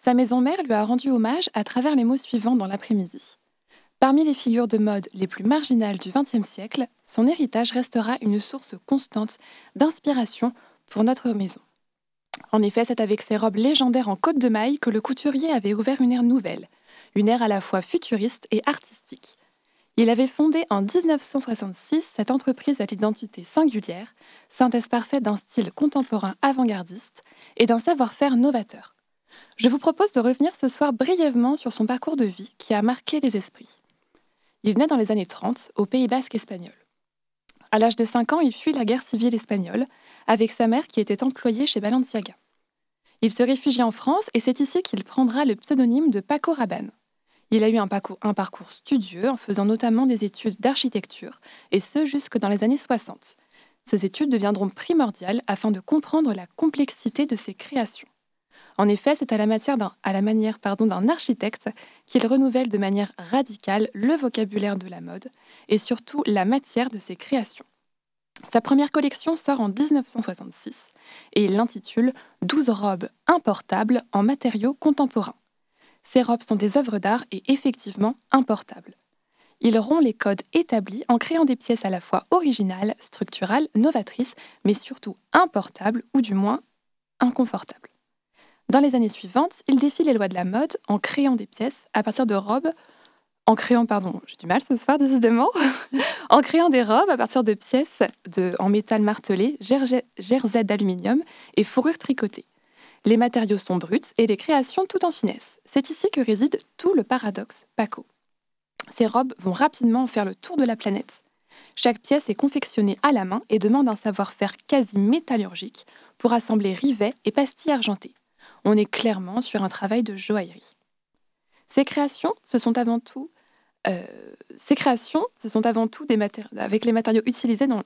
Sa maison mère lui a rendu hommage à travers les mots suivants dans l'après-midi. Parmi les figures de mode les plus marginales du XXe siècle, son héritage restera une source constante d'inspiration pour notre maison. En effet, c'est avec ses robes légendaires en côte de maille que le couturier avait ouvert une ère nouvelle, une ère à la fois futuriste et artistique. Il avait fondé en 1966 cette entreprise à l'identité singulière, synthèse parfaite d'un style contemporain avant-gardiste et d'un savoir-faire novateur. Je vous propose de revenir ce soir brièvement sur son parcours de vie qui a marqué les esprits. Il naît dans les années 30 au Pays basque espagnol. À l'âge de 5 ans, il fuit la guerre civile espagnole avec sa mère qui était employée chez Balenciaga. Il se réfugie en France et c'est ici qu'il prendra le pseudonyme de Paco Rabanne. Il a eu un parcours, studieux en faisant notamment des études d'architecture, et ce jusque dans les années 60. Ces études deviendront primordiales afin de comprendre la complexité de ses créations. En effet, c'est à la, à la manière d'un architecte qu'il renouvelle de manière radicale le vocabulaire de la mode et surtout la matière de ses créations. Sa première collection sort en 1966 et il l'intitule 12 robes importables en matériaux contemporains. Ces robes sont des œuvres d'art et effectivement importables. Il rompt les codes établis en créant des pièces à la fois originales, structurales, novatrices, mais surtout importables ou du moins inconfortables. Dans les années suivantes, il défie les lois de la mode en créant des pièces à partir de robes, en créant, pardon, j'ai du mal ce soir décidément, en créant des robes à partir de pièces en métal martelé, jersey d'aluminium et fourrure tricotée. Les matériaux sont bruts et les créations tout en finesse. C'est ici que réside tout le paradoxe Paco. Ces robes vont rapidement faire le tour de la planète. Chaque pièce est confectionnée à la main et demande un savoir-faire quasi métallurgique pour assembler rivets et pastilles argentées. On est clairement sur un travail de joaillerie. Ces créations, ce sont avant tout, euh, avec les matériaux utilisés dans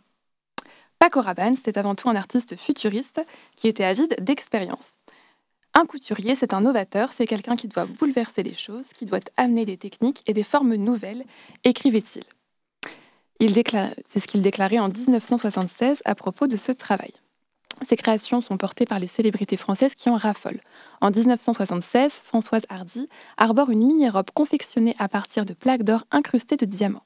Paco Rabanne, c'était avant tout un artiste futuriste qui était avide d'expérience. Un couturier, c'est un novateur, c'est quelqu'un qui doit bouleverser les choses, qui doit amener des techniques et des formes nouvelles, écrivait-il. C'est ce qu'il déclarait en 1976 à propos de ce travail. Ces créations sont portées par les célébrités françaises qui en raffolent. En 1976, Françoise Hardy arbore une mini-robe confectionnée à partir de plaques d'or incrustées de diamants.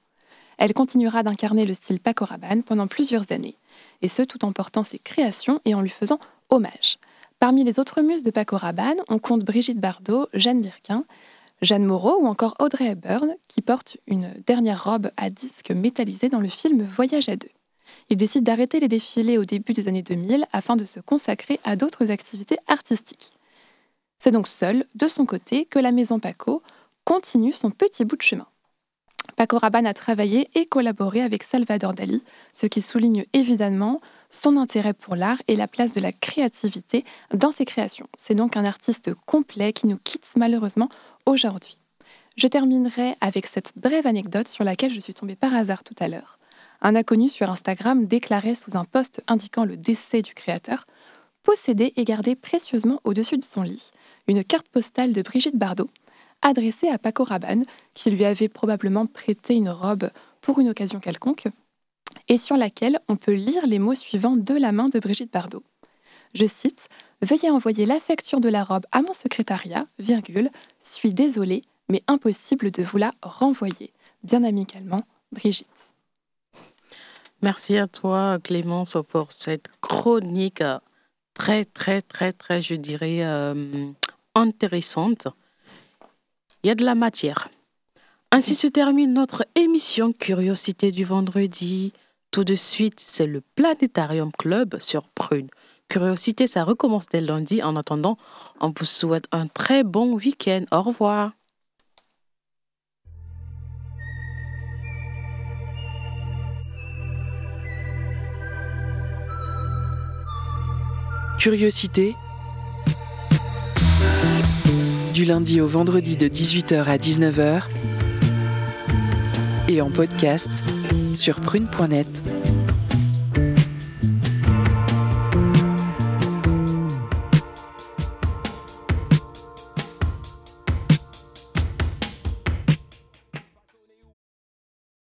Elle continuera d'incarner le style Paco Rabanne pendant plusieurs années, et ce tout en portant ses créations et en lui faisant hommage. Parmi les autres muses de Paco Rabanne, on compte Brigitte Bardot, Jeanne Birkin, Jeanne Moreau ou encore Audrey Hepburn, qui porte une dernière robe à disque métallisé dans le film Voyage à deux. Il décide d'arrêter les défilés au début des années 2000 afin de se consacrer à d'autres activités artistiques. C'est donc seul, de son côté, que la maison Paco continue son petit bout de chemin. Paco Rabanne a travaillé et collaboré avec Salvador Dali, ce qui souligne évidemment son intérêt pour l'art et la place de la créativité dans ses créations. C'est donc un artiste complet qui nous quitte malheureusement aujourd'hui. Je terminerai avec cette brève anecdote sur laquelle je suis tombée par hasard tout à l'heure. Un inconnu sur Instagram déclarait sous un post indiquant le décès du créateur posséder et garder précieusement au-dessus de son lit une carte postale de Brigitte Bardot adressée à Paco Rabanne, qui lui avait probablement prêté une robe pour une occasion quelconque, et sur laquelle on peut lire les mots suivants de la main de Brigitte Bardot. Je cite Veuillez envoyer la facture de la robe à mon secrétariat, virgule, suis désolée, mais impossible de vous la renvoyer. Bien amicalement, Brigitte. Merci à toi, Clémence, pour cette chronique très, très, très, très, je dirais, euh, intéressante. Il y a de la matière. Ainsi se termine notre émission Curiosité du vendredi. Tout de suite, c'est le Planétarium Club sur Prune. Curiosité, ça recommence dès lundi. En attendant, on vous souhaite un très bon week-end. Au revoir. Curiosité. Du lundi au vendredi de 18h à 19h. Et en podcast sur prune.net.